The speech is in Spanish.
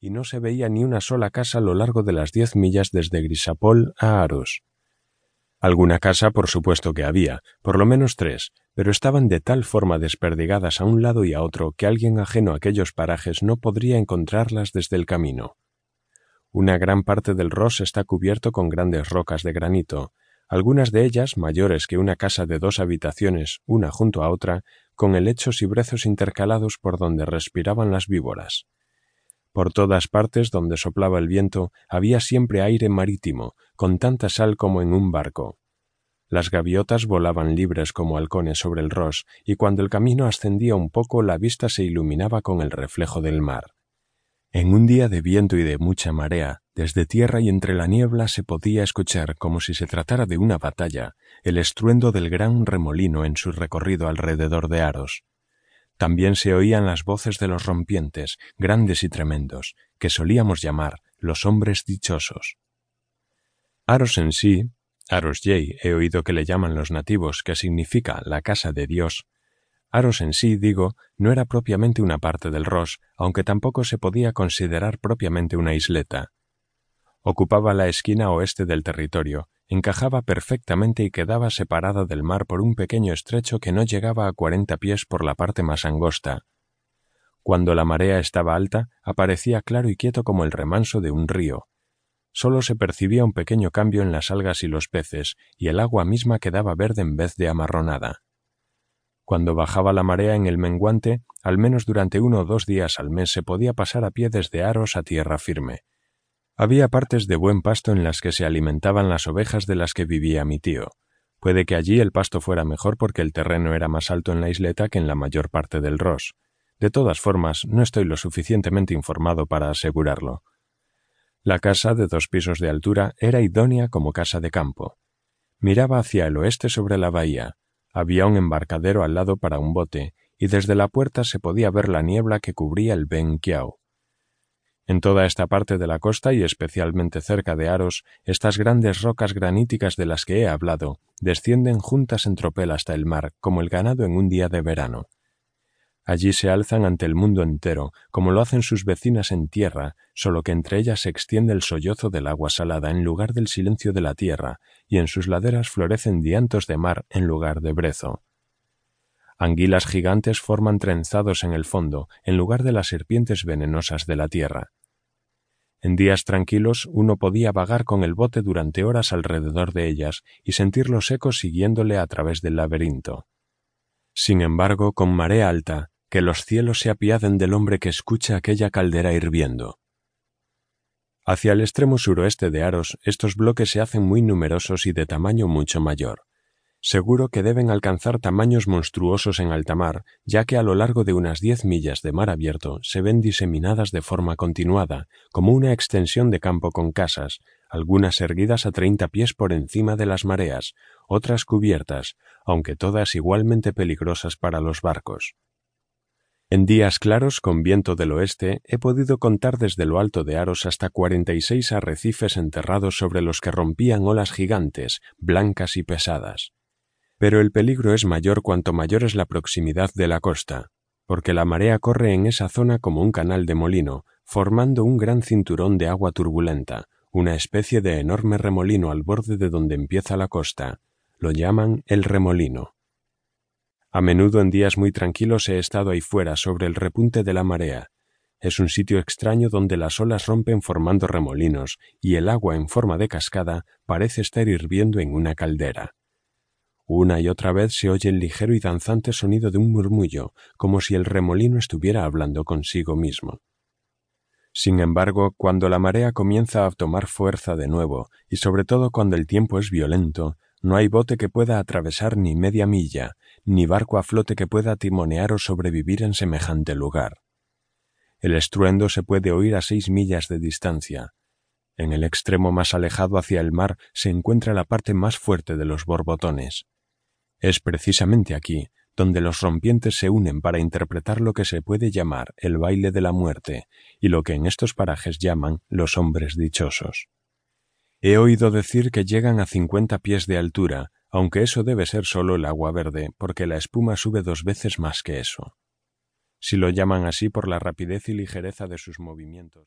y no se veía ni una sola casa a lo largo de las diez millas desde Grisapol a Aros. Alguna casa por supuesto que había, por lo menos tres, pero estaban de tal forma desperdigadas a un lado y a otro que alguien ajeno a aquellos parajes no podría encontrarlas desde el camino. Una gran parte del Ross está cubierto con grandes rocas de granito, algunas de ellas mayores que una casa de dos habitaciones, una junto a otra, con helechos y brezos intercalados por donde respiraban las víboras. Por todas partes donde soplaba el viento había siempre aire marítimo, con tanta sal como en un barco. Las gaviotas volaban libres como halcones sobre el ros, y cuando el camino ascendía un poco la vista se iluminaba con el reflejo del mar. En un día de viento y de mucha marea, desde tierra y entre la niebla se podía escuchar, como si se tratara de una batalla, el estruendo del gran remolino en su recorrido alrededor de Aros. También se oían las voces de los rompientes, grandes y tremendos, que solíamos llamar los hombres dichosos. Aros en sí, Aros Yei he oído que le llaman los nativos, que significa la casa de Dios. Aros en sí, digo, no era propiamente una parte del Ros, aunque tampoco se podía considerar propiamente una isleta. Ocupaba la esquina oeste del territorio, encajaba perfectamente y quedaba separada del mar por un pequeño estrecho que no llegaba a cuarenta pies por la parte más angosta. Cuando la marea estaba alta, aparecía claro y quieto como el remanso de un río. Solo se percibía un pequeño cambio en las algas y los peces, y el agua misma quedaba verde en vez de amarronada. Cuando bajaba la marea en el menguante, al menos durante uno o dos días al mes se podía pasar a pie desde Aros a tierra firme, había partes de buen pasto en las que se alimentaban las ovejas de las que vivía mi tío. Puede que allí el pasto fuera mejor porque el terreno era más alto en la isleta que en la mayor parte del Ross. De todas formas, no estoy lo suficientemente informado para asegurarlo. La casa de dos pisos de altura era idónea como casa de campo. Miraba hacia el oeste sobre la bahía. Había un embarcadero al lado para un bote, y desde la puerta se podía ver la niebla que cubría el Ben Kiao. En toda esta parte de la costa y especialmente cerca de Aros, estas grandes rocas graníticas de las que he hablado descienden juntas en tropel hasta el mar, como el ganado en un día de verano. Allí se alzan ante el mundo entero, como lo hacen sus vecinas en tierra, solo que entre ellas se extiende el sollozo del agua salada en lugar del silencio de la tierra, y en sus laderas florecen diantos de mar en lugar de brezo. Anguilas gigantes forman trenzados en el fondo, en lugar de las serpientes venenosas de la tierra. En días tranquilos uno podía vagar con el bote durante horas alrededor de ellas y sentir los ecos siguiéndole a través del laberinto. Sin embargo, con marea alta, que los cielos se apiaden del hombre que escucha aquella caldera hirviendo. Hacia el extremo suroeste de Aros, estos bloques se hacen muy numerosos y de tamaño mucho mayor. Seguro que deben alcanzar tamaños monstruosos en alta mar, ya que a lo largo de unas diez millas de mar abierto se ven diseminadas de forma continuada, como una extensión de campo con casas, algunas erguidas a treinta pies por encima de las mareas, otras cubiertas, aunque todas igualmente peligrosas para los barcos. En días claros con viento del oeste he podido contar desde lo alto de Aros hasta cuarenta y seis arrecifes enterrados sobre los que rompían olas gigantes, blancas y pesadas. Pero el peligro es mayor cuanto mayor es la proximidad de la costa, porque la marea corre en esa zona como un canal de molino, formando un gran cinturón de agua turbulenta, una especie de enorme remolino al borde de donde empieza la costa. Lo llaman el remolino. A menudo en días muy tranquilos he estado ahí fuera sobre el repunte de la marea. Es un sitio extraño donde las olas rompen formando remolinos y el agua en forma de cascada parece estar hirviendo en una caldera. Una y otra vez se oye el ligero y danzante sonido de un murmullo, como si el remolino estuviera hablando consigo mismo. Sin embargo, cuando la marea comienza a tomar fuerza de nuevo, y sobre todo cuando el tiempo es violento, no hay bote que pueda atravesar ni media milla, ni barco a flote que pueda timonear o sobrevivir en semejante lugar. El estruendo se puede oír a seis millas de distancia. En el extremo más alejado hacia el mar se encuentra la parte más fuerte de los borbotones. Es precisamente aquí donde los rompientes se unen para interpretar lo que se puede llamar el baile de la muerte y lo que en estos parajes llaman los hombres dichosos. He oído decir que llegan a cincuenta pies de altura, aunque eso debe ser solo el agua verde, porque la espuma sube dos veces más que eso. Si lo llaman así por la rapidez y ligereza de sus movimientos.